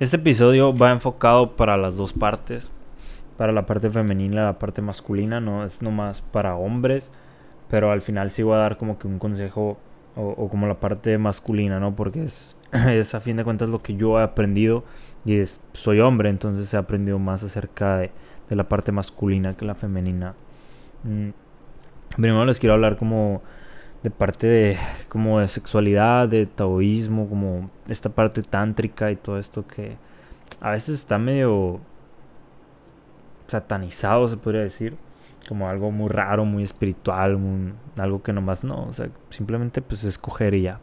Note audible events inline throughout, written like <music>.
Este episodio va enfocado para las dos partes. Para la parte femenina y la parte masculina. No es nomás para hombres. Pero al final sí voy a dar como que un consejo. O, como la parte masculina, ¿no? Porque es, <clears throat> es a fin de cuentas lo que yo he aprendido. Y es, soy hombre, entonces he aprendido más acerca de, de la parte masculina que la femenina. Mm, primero les quiero hablar como de parte de como de sexualidad, de taoísmo, como esta parte tántrica y todo esto que a veces está medio satanizado, se podría decir, como algo muy raro, muy espiritual, algo que nomás no, o sea, simplemente pues escoger y ya.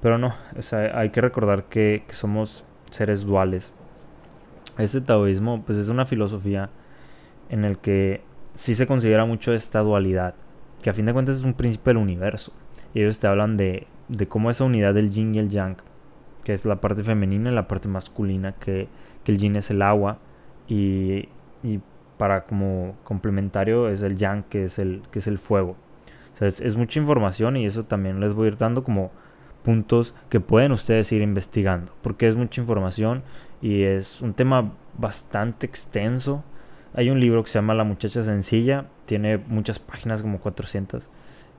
Pero no, o sea, hay que recordar que, que somos seres duales. Este taoísmo pues es una filosofía en el que sí se considera mucho esta dualidad que a fin de cuentas es un principio del universo. Y ellos te hablan de, de cómo esa unidad del yin y el yang, que es la parte femenina y la parte masculina, que, que el yin es el agua y, y, para como complementario es el yang, que es el, que es el fuego. O sea, es, es mucha información y eso también les voy a ir dando como puntos que pueden ustedes ir investigando, porque es mucha información y es un tema bastante extenso hay un libro que se llama La muchacha sencilla, tiene muchas páginas, como 400,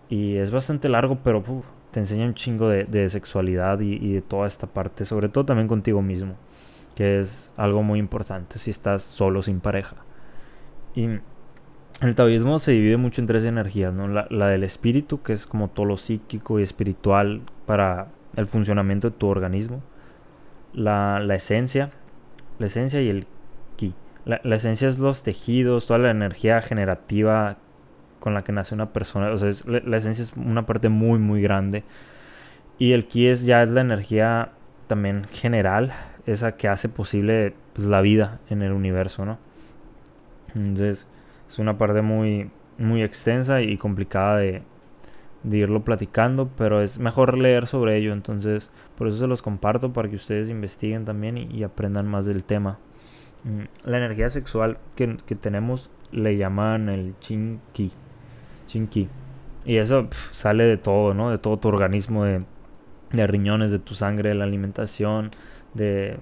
y es bastante largo, pero te enseña un chingo de, sexualidad y, de toda esta parte, sobre todo también contigo mismo, que es algo muy importante si estás solo sin pareja. Y el taoísmo se divide mucho en tres energías, ¿no? La, del espíritu, que es como todo lo psíquico y espiritual para el funcionamiento de tu organismo. La, la esencia, la esencia y el la, esencia es los tejidos, toda la energía generativa con la que nace una persona. O sea, la, esencia es una parte muy, muy grande. Y el ki es ya es la energía también general, esa que hace posible pues, la vida en el universo, ¿no? Entonces, es una parte muy, muy extensa y complicada de, irlo platicando, pero es mejor leer sobre ello. Entonces, por eso se los comparto para que ustedes investiguen también y aprendan más del tema. Mm, la energía sexual que, tenemos le llaman el chinki. Chinki. Y eso sale de todo, ¿no? De todo tu organismo, de, riñones, de tu sangre, de la alimentación, de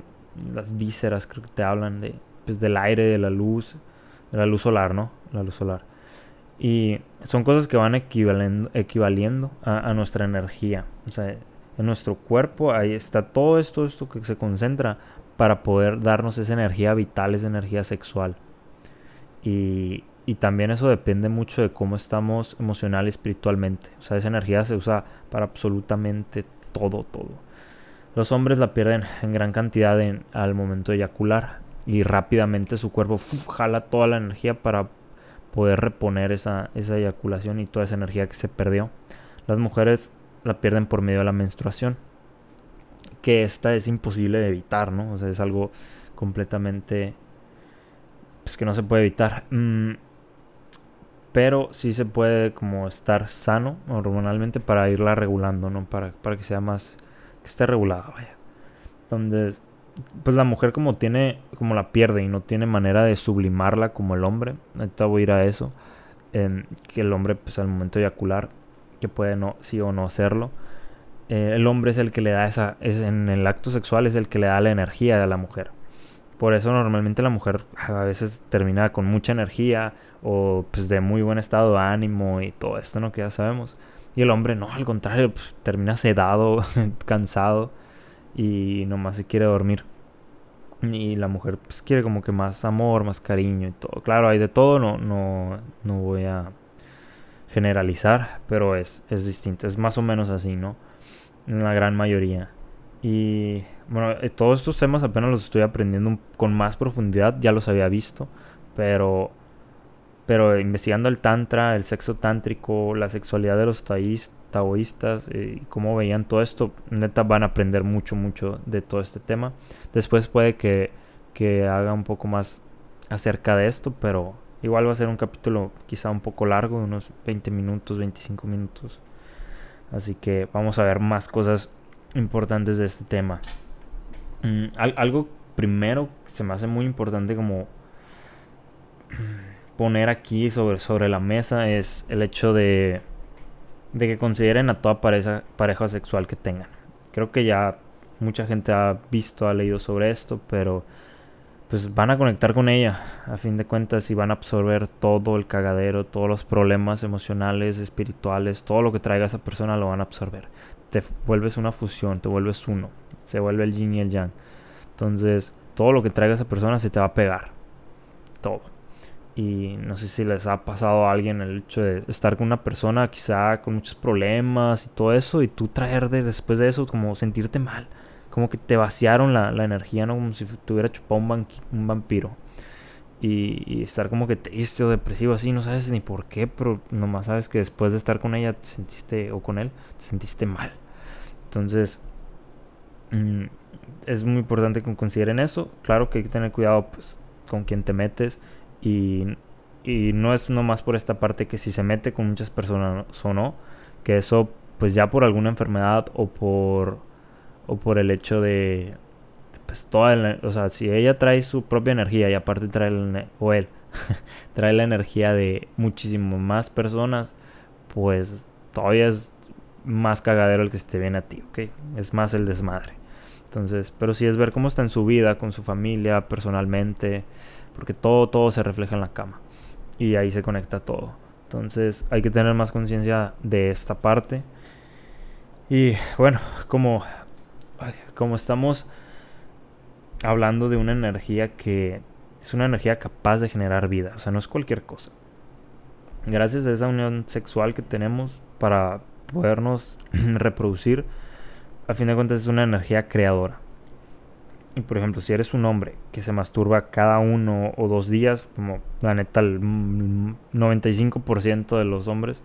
las vísceras, creo que te hablan, de, pues, del aire, de la luz, de la luz solar, ¿no? La luz solar. Y son cosas que van equivaliendo, equivaliendo a, a, nuestra energía. O sea, en nuestro cuerpo ahí está todo esto, esto que se concentra para poder darnos esa energía vital, esa energía sexual. Y, también eso depende mucho de cómo estamos emocional y espiritualmente. O sea, esa energía se usa para absolutamente todo, todo. Los hombres la pierden en gran cantidad al momento de eyacular y rápidamente su cuerpo jala toda la energía para poder reponer esa, esa eyaculación y toda esa energía que se perdió. Las mujeres la pierden por medio de la menstruación que esta es imposible de evitar, ¿no? O sea, es algo completamente... Pues que no se puede evitar. Mm, pero sí se puede como estar sano hormonalmente para irla regulando, ¿no? Para, para que sea más... que esté regulada, vaya. Donde pues la mujer como tiene, como la pierde y no tiene manera de sublimarla como el hombre. Ahorita voy a ir a eso. que el hombre pues al momento de eyacular, que puede no, sí o no hacerlo eh, el hombre es el que le da esa, es, en el acto sexual es el que le da la energía a la mujer. Por eso normalmente la mujer a veces termina con mucha energía o pues de muy buen estado de ánimo y todo esto, ¿no? Que ya sabemos. Y el hombre no, al contrario, pues, termina sedado, <laughs> cansado y nomás se quiere dormir. Y la mujer pues quiere como que más amor, más cariño y todo. Claro, hay de todo, no, no, no voy a generalizar, pero es, es distinto, es más o menos así, ¿no? En la gran mayoría. Y bueno, eh, todos estos temas apenas los estoy aprendiendo con más profundidad, ya los había visto, pero pero investigando el tantra, el sexo tántrico, la sexualidad de los taoístas eh, cómo veían todo esto, neta van a aprender mucho, mucho de todo este tema. Después puede que, que haga un poco más acerca de esto, pero igual va a ser un capítulo quizá un poco largo, unos 20 minutos, 25 minutos. Así que vamos a ver más cosas importantes de este tema. Mm, algo primero que se me hace muy importante como <clears throat> poner aquí sobre, sobre la mesa es el hecho de, de que consideren a toda pareja, pareja sexual que tengan. Creo que ya mucha gente ha visto, ha leído sobre esto, pero pues van a conectar con ella a fin de cuentas y van a absorber todo el cagadero, todos los problemas emocionales, espirituales, todo lo que traiga esa persona lo van a absorber. Te vuelves una fusión, te vuelves uno, se vuelve el yin y el yang. Entonces, todo lo que traiga esa persona se te va a pegar. Todo. Y no sé si les ha pasado a alguien el hecho de estar con una persona quizá con muchos problemas y todo eso y tú traer después de eso como sentirte mal como que te vaciaron la, energía, ¿no? Como si te hubiera chupado un, un vampiro. Y, estar como que triste o depresivo así, no sabes ni por qué, pero nomás sabes que después de estar con ella te sentiste, o con él, te sentiste mal. Entonces, mm, es muy importante que consideren eso. Claro que hay que tener cuidado pues, con quien te metes y, y no es nomás por esta parte que si se mete con muchas personas o no, que eso pues ya por alguna enfermedad o por o por el hecho de pues toda o sea, si ella trae su propia energía y aparte trae el, o él <laughs> trae la energía de muchísimo más personas, pues todavía es más cagadero el que se te viene a ti, ¿ok? Es más el desmadre. Entonces, pero sí es ver cómo está en su vida, con su familia, personalmente, porque todo, todo se refleja en la cama. Y ahí se conecta todo. Entonces hay que tener más conciencia de esta parte. Y bueno, como como estamos hablando de una energía que es una energía capaz de generar vida, o sea, no es cualquier cosa. Gracias a esa unión sexual que tenemos para podernos <clears throat> reproducir, a fin de cuentas es una energía creadora. Y por ejemplo, si eres un hombre que se masturba cada uno o dos días, como la neta el 95% de los hombres,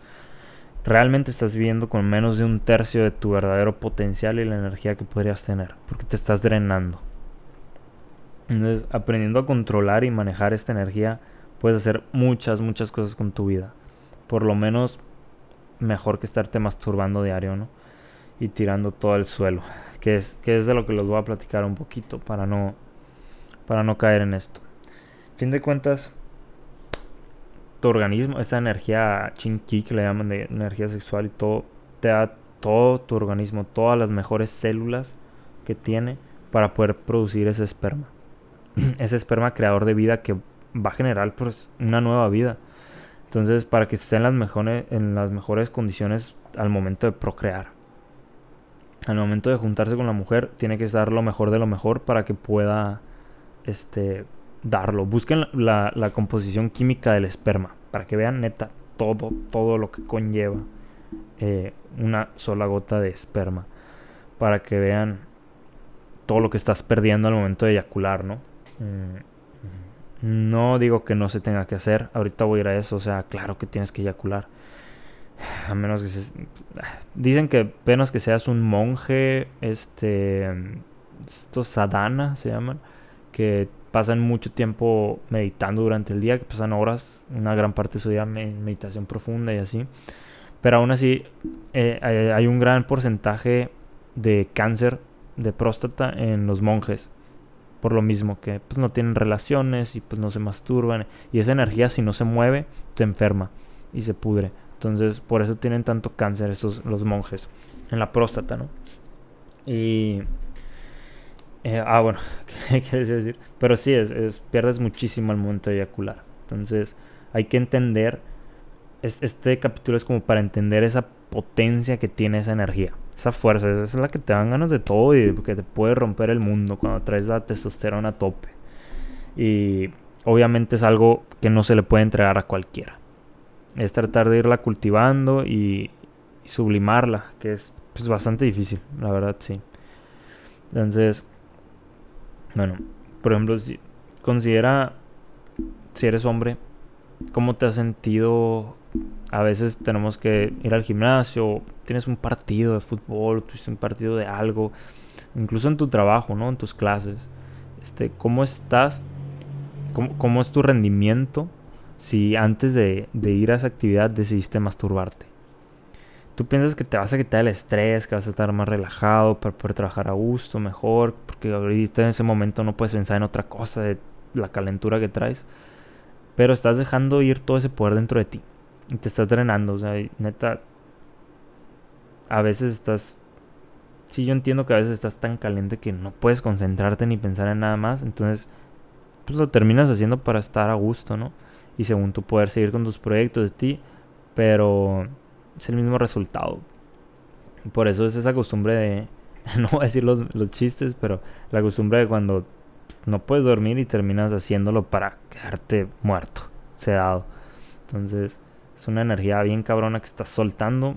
realmente estás viviendo con menos de un tercio de tu verdadero potencial y la energía que podrías tener, porque te estás drenando. Entonces, aprendiendo a controlar y manejar esta energía, puedes hacer muchas, muchas cosas con tu vida. Por lo menos, mejor que estarte masturbando diario, ¿no? Y tirando todo el suelo. Que es, que es de lo que los voy a platicar un poquito para no, para no caer en esto. Fin de cuentas, tu organismo, esta energía chinqui que le llaman de energía sexual y todo, te da todo tu organismo, todas las mejores células que tiene para poder producir ese esperma. <clears throat> ese esperma creador de vida que va a generar pues, una nueva vida. Entonces, para que esté en las, mejores, en las mejores condiciones al momento de procrear. Al momento de juntarse con la mujer, tiene que estar lo mejor de lo mejor para que pueda este, darlo. Busquen la, composición química del esperma para que vean neta todo, todo lo que conlleva eh, una sola gota de esperma. Para que vean todo lo que estás perdiendo al momento de eyacular, ¿no? Mm, no digo que no se tenga que hacer. Ahorita voy a ir a eso. O sea, claro que tienes que eyacular. A menos que se... Dicen que apenas que seas un monje, este... Estos sadhana se llaman. Que pasan mucho tiempo meditando durante el día, que pasan horas, una gran parte de su día en meditación profunda y así. Pero aún así eh, hay un gran porcentaje de cáncer de próstata en los monjes. Por lo mismo que pues no tienen relaciones y pues no se masturban. Y esa energía si no se mueve, se enferma y se pudre. Entonces por eso tienen tanto cáncer esos, los monjes en la próstata, ¿no? Y eh, ah, bueno, <laughs> ¿qué quieres decir? Pero sí, es, pierdes muchísimo al momento de eyacular. Entonces, hay que entender. este capítulo es como para entender esa potencia que tiene esa energía, esa fuerza. Esa es la que te dan ganas de todo y que te puede romper el mundo cuando traes la testosterona a tope. Y obviamente es algo que no se le puede entregar a cualquiera. Es tratar de irla cultivando y, sublimarla, que es pues, bastante difícil, la verdad, sí. Entonces, bueno, por ejemplo, si considera si eres hombre, ¿cómo te has sentido? A veces tenemos que ir al gimnasio, tienes un partido de fútbol, tienes un partido de algo, incluso en tu trabajo, ¿no? En tus clases. Este, ¿Cómo estás? ¿Cómo, es tu rendimiento si antes de ir a esa actividad decidiste masturbarte? Tú piensas que te vas a quitar el estrés, que vas a estar más relajado para poder trabajar a gusto, mejor, porque ahorita en ese momento no puedes pensar en otra cosa de la calentura que traes, pero estás dejando ir todo ese poder dentro de ti y te estás drenando, o sea, neta, a veces estás sí yo entiendo que a veces estás tan caliente que no puedes concentrarte ni pensar en nada más, entonces pues lo terminas haciendo para estar a gusto, ¿no? Y según tú poder seguir con tus proyectos de ti, pero es el mismo resultado. Por eso es esa costumbre de, <laughs> no voy a decir los, chistes, pero la costumbre de cuando no puedes dormir y terminas haciéndolo para quedarte muerto, sedado. Entonces es una energía bien cabrona que estás soltando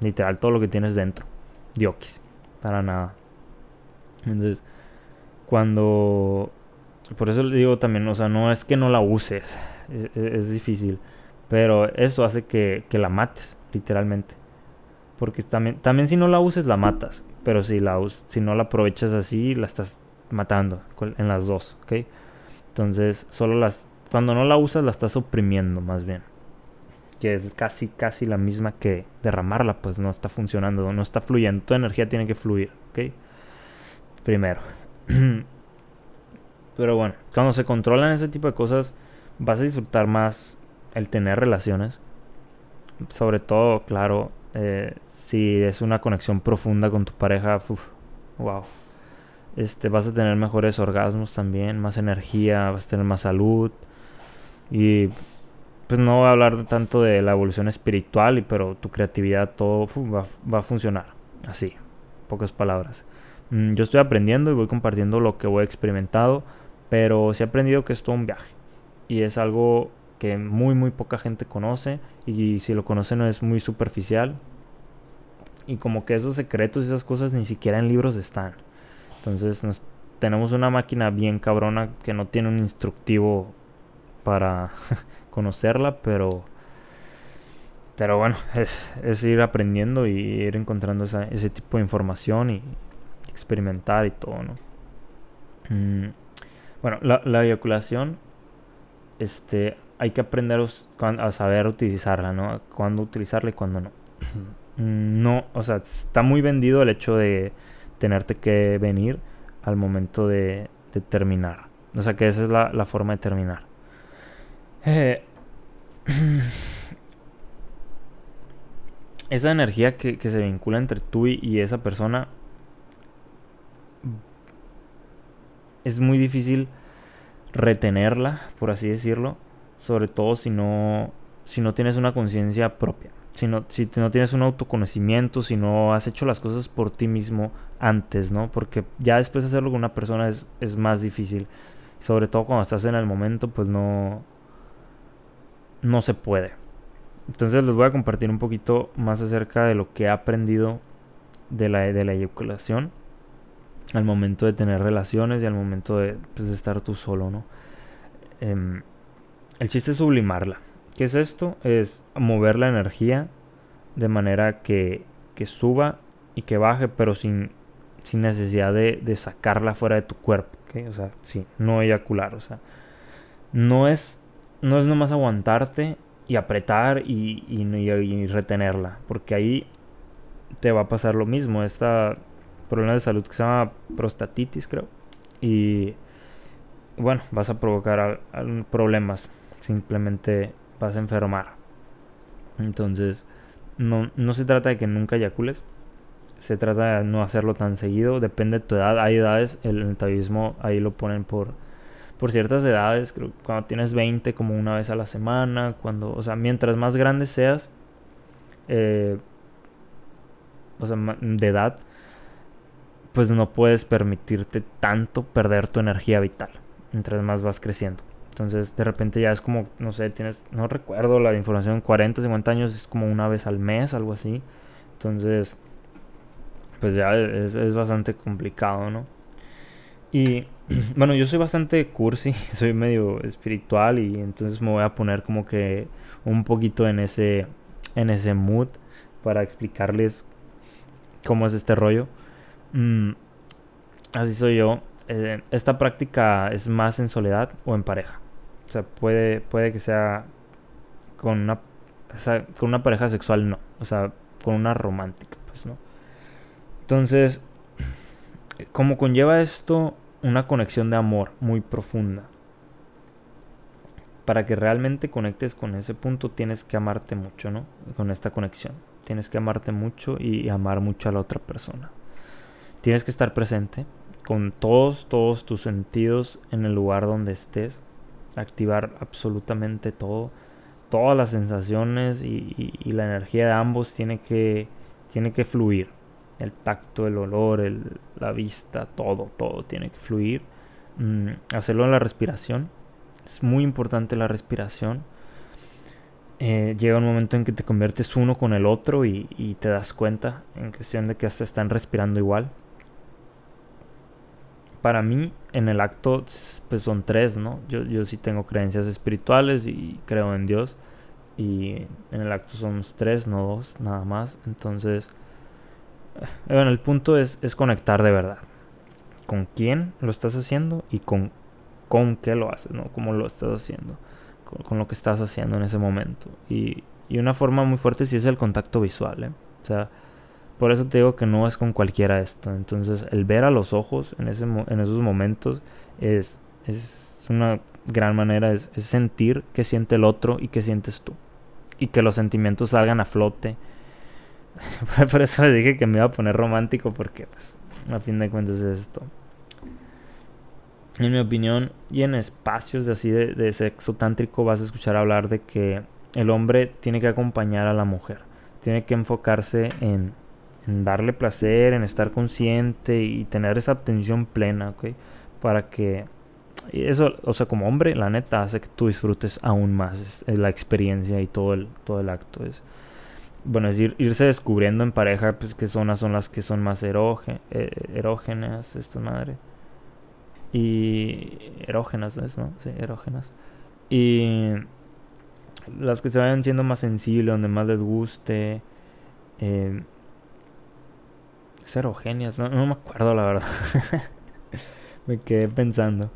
literal todo lo que tienes dentro. Diokis, para nada. Entonces, cuando... Por eso le digo también, o sea, no es que no la uses, es, difícil, pero eso hace que, que, la mates, literalmente. Porque también, también si no la uses, la matas, pero si, la, si no la aprovechas así, la estás matando en las dos, ¿ok? Entonces, solo las... Cuando no la usas, la estás oprimiendo, más bien que es casi casi la misma que derramarla, pues no está funcionando, no está fluyendo. Tu energía tiene que fluir. Primero. <clears throat> Pero bueno, cuando se controlan ese tipo de cosas, vas a disfrutar más el tener relaciones. Sobre todo, claro, eh, si es una conexión profunda con tu pareja, wow. Este, vas a tener mejores orgasmos también, más energía, vas a tener más salud. Y pues no voy a hablar tanto de la evolución espiritual, pero tu creatividad, todo va, a funcionar. Así, pocas palabras. Mm, yo estoy aprendiendo y voy compartiendo lo que voy experimentado, pero sí he aprendido que es todo un viaje. Y es algo que muy, muy poca gente conoce. Y si lo conoce no es muy superficial. Y como que esos secretos y esas cosas ni siquiera en libros están. Entonces tenemos una máquina bien cabrona que no tiene un instructivo para <laughs> conocerla, pero pero bueno, es, ir aprendiendo y ir encontrando ese tipo de información y experimentar y todo, ¿no? Mm, bueno, la, eyaculación, este, hay que aprender a saber utilizarla, ¿no? Cuándo utilizarla y cuándo no. Mm, no, o sea, está muy vendido el hecho de tenerte que venir al momento de, terminar. O sea, que esa es la, la forma de terminar. Eh, <clears throat> esa energía que, se vincula entre tú y, esa persona es muy difícil retenerla, por así decirlo, sobre todo si no, si no tienes una conciencia propia, si no, si no tienes un autoconocimiento, si no has hecho las cosas por ti mismo antes, ¿no? Porque ya después de hacerlo con una persona es, es más difícil, sobre todo cuando estás en el momento, pues no, no se puede. Entonces les voy a compartir un poquito más acerca de lo que he aprendido de la, de la eyaculación al momento de tener relaciones y al momento de, pues, estar tú solo, ¿no? Em, el chiste es sublimarla. ¿Qué es esto? Es mover la energía de manera que, que suba y que baje, pero sin, sin necesidad de, de, sacarla fuera de tu cuerpo. O sea, sí, no eyacular. O sea, no es no es nomás aguantarte y apretar y, retenerla, porque ahí te va a pasar lo mismo, esta problema de salud que se llama prostatitis, creo, y bueno, vas a provocar problemas, simplemente vas a enfermar. Entonces, no, no se trata de que nunca eyacules, se trata de no hacerlo tan seguido, depende de tu edad, hay edades, el, el ahí lo ponen por por ciertas edades, creo cuando tienes 20 como una vez a la semana, cuando, o sea, mientras más grande seas, eh, o sea, de edad, pues no puedes permitirte tanto perder tu energía vital, mientras más vas creciendo. Entonces, de repente ya es como, no sé, tienes, no recuerdo la información, 40, 50 años es como una vez al mes, algo así. Entonces, pues ya es, bastante complicado, ¿no? Y <clears throat> bueno, yo soy bastante cursi, <laughs> soy medio espiritual y entonces me voy a poner como que un poquito en ese en ese mood para explicarles cómo es este rollo. Mm, así soy yo. Eh, esta práctica es más en soledad o en pareja. O sea, puede, puede que sea con una, con una pareja sexual, no. O sea, con una romántica, pues no. Entonces, como conlleva esto una conexión de amor muy profunda. Para que realmente conectes con ese punto tienes que amarte mucho, ¿no? Con esta conexión. Tienes que amarte mucho y amar mucho a la otra persona. tienes que estar presente con todos, todos tus sentidos en el lugar donde estés. Activar absolutamente todo. Todas las sensaciones y, la energía de ambos tiene que, tiene que fluir. El tacto, el olor, la vista, todo, todo tiene que fluir. Mm, hacerlo en la respiración. Es muy importante la respiración. Eh, llega un momento en que te conviertes uno con el otro y, y, te das cuenta en cuestión de que hasta están respirando igual para mí en el acto pues son tres, ¿no? Yo, yo sí tengo creencias espirituales y creo en Dios. Y en el acto somos tres, no dos, nada más. Entonces, eh, bueno, el punto es, es conectar de verdad. Con quién lo estás haciendo y con, con qué lo haces, ¿no? Cómo lo estás haciendo. Con, lo que estás haciendo en ese momento. Y, y una forma muy fuerte sí es el contacto visual, ¿eh? O sea, por eso te digo que no es con cualquiera esto. Entonces, el ver a los ojos en, ese, en esos momentos es, es una gran manera, es, sentir qué siente el otro y qué sientes tú. Y que los sentimientos salgan a flote. <laughs> Por eso dije que me iba a poner romántico porque, pues, a fin de cuentas es esto. En mi opinión, y en espacios de así de sexo tántrico vas a escuchar hablar de que el hombre tiene que acompañar a la mujer. Tiene que enfocarse en en darle placer, en estar consciente y tener esa atención plena, ¿ok? Para que eso, o sea, como hombre, la neta hace que tú disfrutes aún más la experiencia y todo el, todo el acto. Es, bueno, es irse descubriendo en pareja, pues qué zonas son las que son más erógenas, eh, erógenas, esta madre. Y erógenas, ¿no? Sí, erógenas. Y las que se vayan siendo más sensibles, donde más les guste. Eh, Serogenias, no, no me acuerdo la verdad. <laughs> me quedé pensando.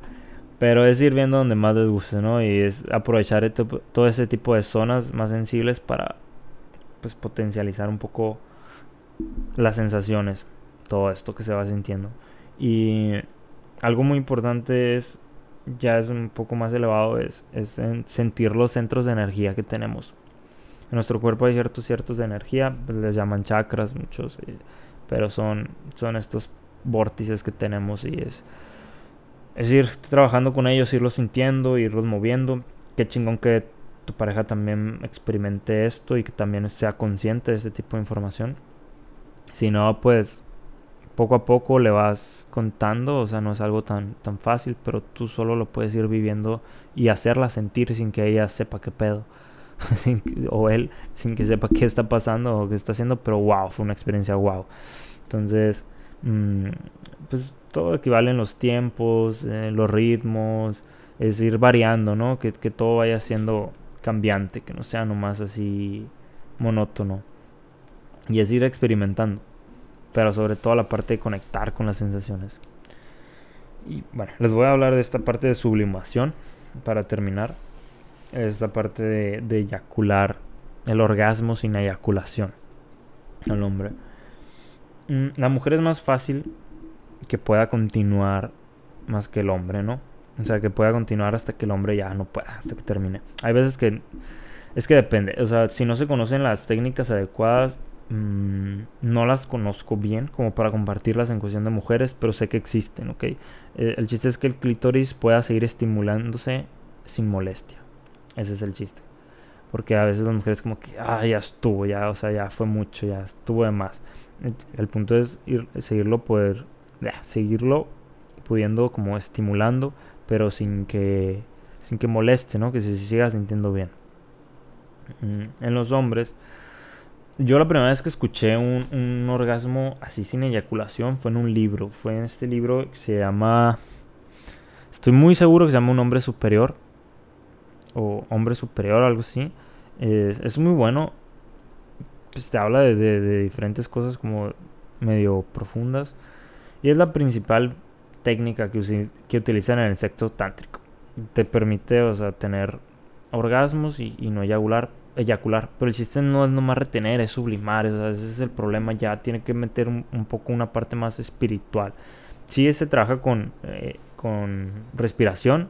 Pero es ir viendo donde más les guste, ¿no? Y es aprovechar todo ese tipo de zonas más sensibles para pues potencializar un poco las sensaciones, todo esto que se va sintiendo. Y algo muy importante es, ya es un poco más elevado, es, es sentir los centros de energía que tenemos. En nuestro cuerpo hay ciertos ciertos de energía, pues les llaman chakras, muchos. Eh, pero son, son estos vórtices que tenemos y es, es ir trabajando con ellos, irlos sintiendo, irlos moviendo. Qué chingón que tu pareja también experimente esto y que también sea consciente de este tipo de información. Si no, pues poco a poco le vas contando, o sea, no es algo tan, tan fácil, pero tú solo lo puedes ir viviendo y hacerla sentir sin que ella sepa qué pedo. <laughs> o él sin que sepa qué está pasando o qué está haciendo, pero wow, fue una experiencia wow. Entonces, mm, pues todo equivale en los tiempos, los ritmos, es ir variando, ¿no? Que, que todo vaya siendo cambiante, que no sea nomás así monótono. Y es ir experimentando, pero sobre todo la parte de conectar con las sensaciones. Y bueno, les voy a hablar de esta parte de sublimación para terminar esta parte de, eyacular, el orgasmo sin eyaculación al hombre. Mm, la mujer es más fácil que pueda continuar más que el hombre, ¿no? O sea, que pueda continuar hasta que el hombre ya no pueda, hasta que termine. Hay veces que... Es que depende. O sea, si no se conocen las técnicas adecuadas, mm, no las conozco bien como para compartirlas en cuestión de mujeres, pero sé que existen, ¿ok? Eh, el chiste es que el clítoris pueda seguir estimulándose sin molestia. Ese es el chiste. Porque a veces las mujeres como que, ah, ya estuvo, ya, o sea, ya fue mucho, ya estuvo de más. El punto es ir, seguirlo poder, seguirlo pudiendo como estimulando, pero sin que, sin que moleste, ¿no? Que se siga sintiendo bien. Mm, en los hombres, yo la primera vez que escuché un, un orgasmo así sin eyaculación fue en un libro. Fue en este libro que se llama... Estoy muy seguro que se llama Un hombre superior o hombre superior, algo así. es muy bueno. Pues te habla de, diferentes cosas como medio profundas. Y es la principal técnica que, que utilizan en el sexo tántrico. Te permite, o sea, tener orgasmos y, no eyacular, eyacular. Pero el chiste no es nomás retener, es sublimar. ese es el problema. Ya tiene que meter un, poco una parte más espiritual. Sí, se trabaja con, eh, con respiración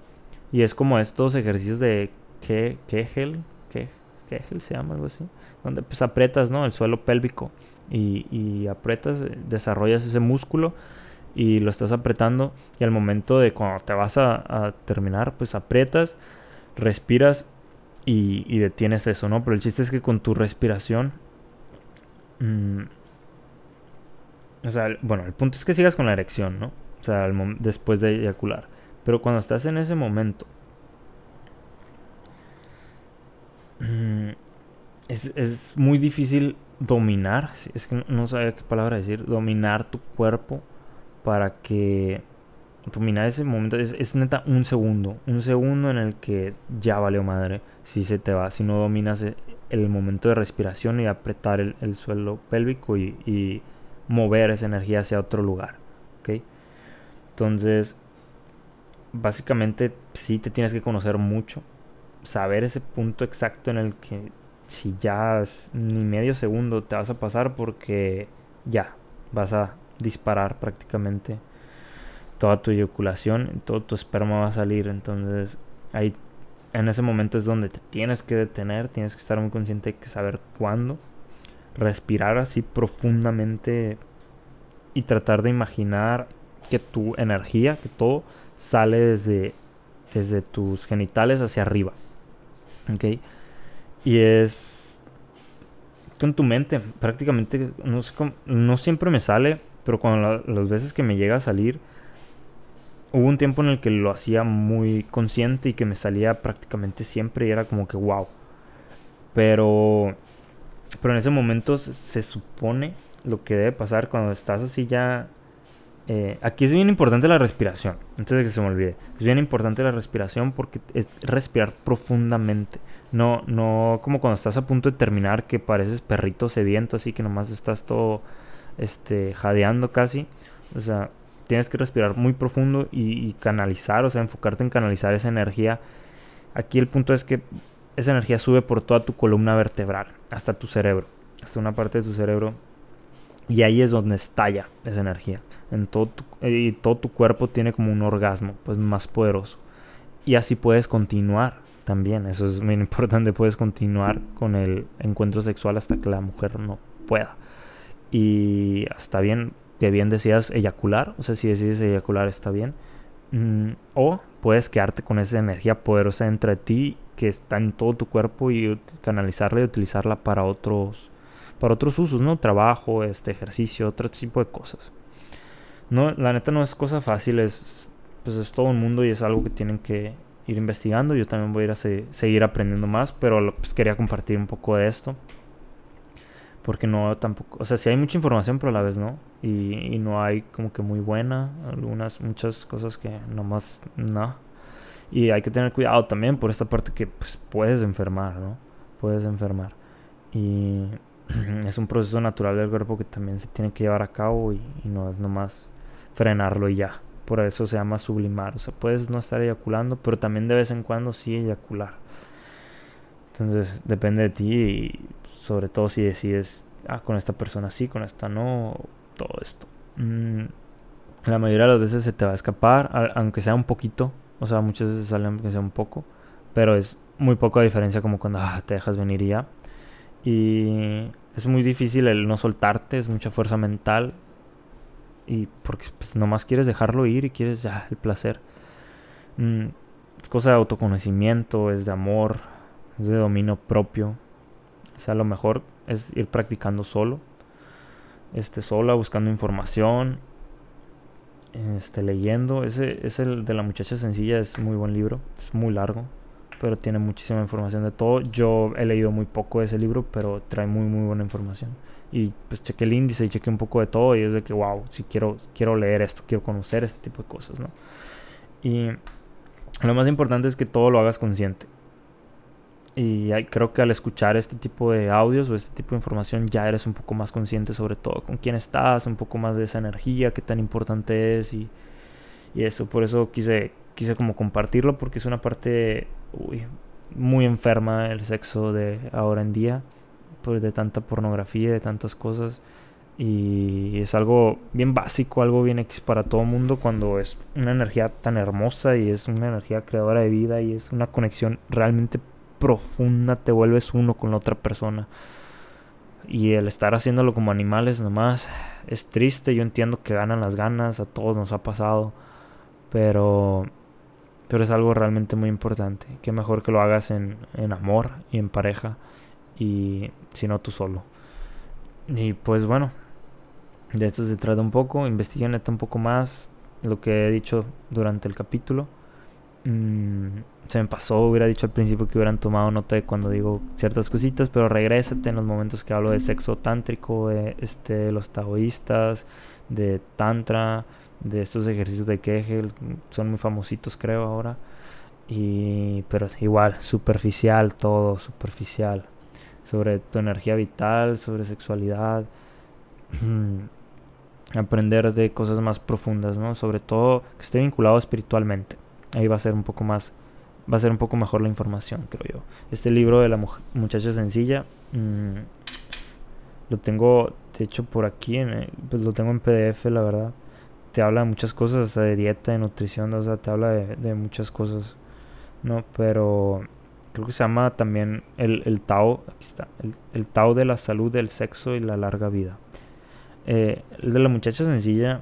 y es como estos ejercicios de Kegel, Kegel se llama algo así, donde pues aprietas, ¿no? El suelo pélvico y, y aprietas, desarrollas ese músculo y lo estás apretando y al momento de cuando te vas a, terminar, pues aprietas, respiras y, detienes eso, ¿no? Pero el chiste es que con tu respiración... Mm, o sea, bueno, el punto es que sigas con la erección, ¿no? O sea, después de eyacular. Pero cuando estás en ese momento... Mm, es, es muy difícil dominar, es que no sabía qué palabra decir, dominar tu cuerpo para que dominar ese momento es, neta un segundo, un segundo en el que ya valió madre si se te va, si no dominas e, el momento de respiración y apretar el, suelo pélvico y, mover esa energía hacia otro lugar, ¿ok? Entonces, básicamente sí te tienes que conocer mucho, saber ese punto exacto en el que si ya ni medio segundo te vas a pasar porque ya vas a disparar prácticamente toda tu eyaculación, todo tu esperma va a salir. Entonces, ahí en ese momento es donde te tienes que detener, tienes que estar muy consciente de saber cuándo, respirar así profundamente y tratar de imaginar que tu energía, que todo sale desde, desde tus genitales hacia arriba. ¿Ok? Y es con tu mente, prácticamente, no, sé no siempre me sale, pero cuando las veces que me llega a salir, hubo un tiempo en el que lo hacía muy consciente y que me salía prácticamente siempre y era como que wow. Pero, pero en ese momento se, supone lo que debe pasar cuando estás así ya... Eh, aquí es bien importante la respiración, antes de que se me olvide. Es bien importante la respiración porque es respirar profundamente. No, no como cuando estás a punto de terminar que pareces perrito sediento, así que nomás estás todo este, jadeando casi. O sea, tienes que respirar muy profundo y, canalizar, o sea, enfocarte en canalizar esa energía. Aquí el punto es que esa energía sube por toda tu columna vertebral, hasta tu cerebro, hasta una parte de tu cerebro. Y ahí es donde estalla esa energía. En todo y todo tu cuerpo tiene como un orgasmo, pues más poderoso. Y así puedes continuar también. Eso es muy <laughs> importante. Puedes continuar con el encuentro sexual hasta que la mujer no pueda y está bien que bien decidas eyacular, o sea, si decides eyacular está bien. Mm, o puedes quedarte con esa energía poderosa dentro de ti que está en todo tu cuerpo y canalizarla y utilizarla para otros para otros usos, ¿no? Trabajo, este ejercicio, otro tipo de cosas. No, la neta no es cosa fácil, es pues es todo un mundo y es algo que tienen que ir investigando. Yo también voy a ir a seguir aprendiendo más, pero pues quería compartir un poco de esto. Porque no tampoco, o sea, sí hay mucha información, pero a la vez no. Y, no hay como que muy buena, algunas, muchas cosas que nomás no. Y hay que tener cuidado también por esta parte que pues puedes enfermar, ¿no? Puedes enfermar. Y es un proceso natural del cuerpo que también se tiene que llevar a cabo y, y no es nomás frenarlo y ya. Por eso se llama sublimar. O sea, puedes no estar eyaculando, pero también de vez en cuando sí eyacular. Entonces depende de ti y sobre todo si decides, ah, con esta persona sí, con esta no, todo esto. Mm, la mayoría de las veces se te va a escapar, aunque sea un poquito, o sea, muchas veces sale aunque sea un poco, pero es muy poca diferencia como cuando ah, te dejas venir y ya. Y es muy difícil el no soltarte, es mucha fuerza mental. Y porque pues, nomás quieres dejarlo ir y quieres ya el placer. Mm, es cosa de autoconocimiento, es de amor, es de dominio propio. O sea, lo mejor es ir practicando solo, este, sola, buscando información, este, leyendo. Ese es el de la muchacha sencilla, es muy buen libro, es muy largo, pero tiene muchísima información de todo. Yo he leído muy poco de ese libro, pero trae muy, muy buena información. Y pues chequé el índice y chequé un poco de todo y es de que, wow, si quiero, quiero leer esto, quiero conocer este tipo de cosas, ¿no? Y lo más importante es que todo lo hagas consciente. Y creo que al escuchar este tipo de audios o este tipo de información ya eres un poco más consciente sobre todo con quién estás, un poco más de esa energía, qué tan importante es y, y eso. Por eso quise, quise como compartirlo porque es una parte muy enferma el sexo de ahora en día, pues de tanta pornografía, de tantas cosas. Y es algo bien básico, algo bien X para todo mundo cuando es una energía tan hermosa y es una energía creadora de vida y es una conexión realmente profunda, te vuelves uno con la otra persona. Y el estar haciéndolo como animales nomás es triste. Yo entiendo que ganan las ganas, a todos nos ha pasado. Pero, pero es algo realmente muy importante. Que mejor que lo hagas en, en amor y en pareja. Y si no tú solo. Y pues bueno, de esto se trata un poco. Investiguen un poco más. Lo que he dicho durante el capítulo. Mm, se me pasó, hubiera dicho al principio que hubieran tomado nota de cuando digo ciertas cositas, pero regrésate en los momentos que hablo de sexo tántrico, de este, los taoístas, de tantra, de estos ejercicios de Kegel, son muy famositos creo ahora. Y, pero igual, superficial todo, superficial. Sobre tu energía vital, sobre sexualidad. Aprender de cosas más profundas, ¿no? Sobre todo que esté vinculado espiritualmente. Ahí va a ser un poco más va a ser un poco mejor la información, creo yo. Este libro de la muchacha sencilla mmm, lo tengo, de hecho, por aquí, eh, pues lo tengo en PDF, la verdad. Te habla de muchas cosas, hasta de dieta, de nutrición, o sea, te habla de, muchas cosas, ¿no? Pero creo que se llama también el, el Tao, aquí está, el, el, Tao de la salud, del sexo y la larga vida. Eh, el de la muchacha sencilla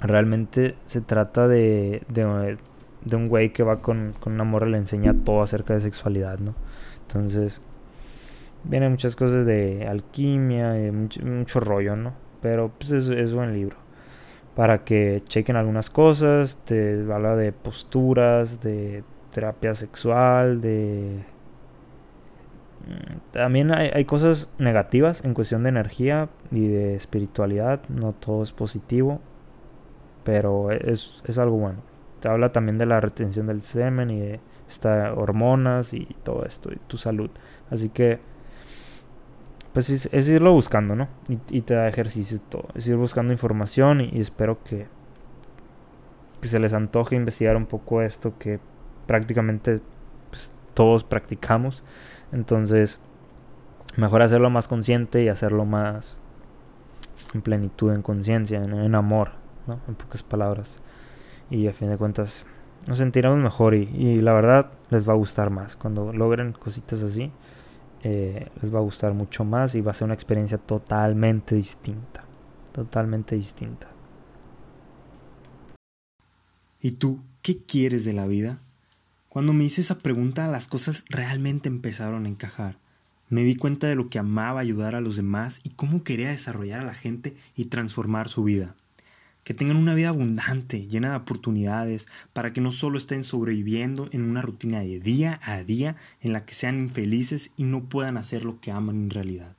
realmente se trata de, de, de un güey que va con, con una morra le enseña todo acerca de sexualidad, ¿no? Entonces, vienen muchas cosas de alquimia, y mucho, rollo, ¿no? Pero pues es, es buen libro. Para que chequen algunas cosas, te habla de posturas, de terapia sexual, de... Mm, también hay, hay cosas negativas en cuestión de energía y de espiritualidad, no todo es positivo, pero es, es algo bueno te habla también de la retención del semen y de esta, hormonas y todo esto, y tu salud. Así que, pues es, irlo buscando, ¿no? Y, te da ejercicio y todo. Es ir buscando información y, espero que, que se les antoje investigar un poco esto que prácticamente pues, todos practicamos. Entonces, mejor hacerlo más consciente y hacerlo más en plenitud, en conciencia, en, en amor, ¿no? En pocas palabras y a fin de cuentas nos sentiremos mejor y, la verdad les va a gustar más. Cuando logren cositas así, eh, les va a gustar mucho más y va a ser una experiencia totalmente distinta. Totalmente distinta. ¿Y tú qué quieres de la vida? Cuando me hice esa pregunta las cosas realmente empezaron a encajar. Me di cuenta de lo que amaba ayudar a los demás y cómo quería desarrollar a la gente y transformar su vida que tengan una vida abundante, llena de oportunidades, para que no solo estén sobreviviendo en una rutina de día a día en la que sean infelices y no puedan hacer lo que aman en realidad.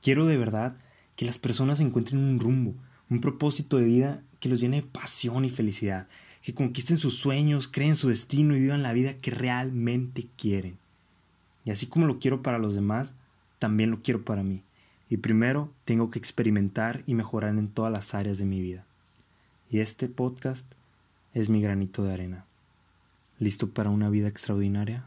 Quiero de verdad que las personas encuentren un rumbo, un propósito de vida que los llene de pasión y felicidad, que conquisten sus sueños, creen su destino y vivan la vida que realmente quieren. Y así como lo quiero para los demás, también lo quiero para mí. Y primero tengo que experimentar y mejorar en todas las áreas de mi vida. Y este podcast es mi granito de arena. ¿Listo para una vida extraordinaria?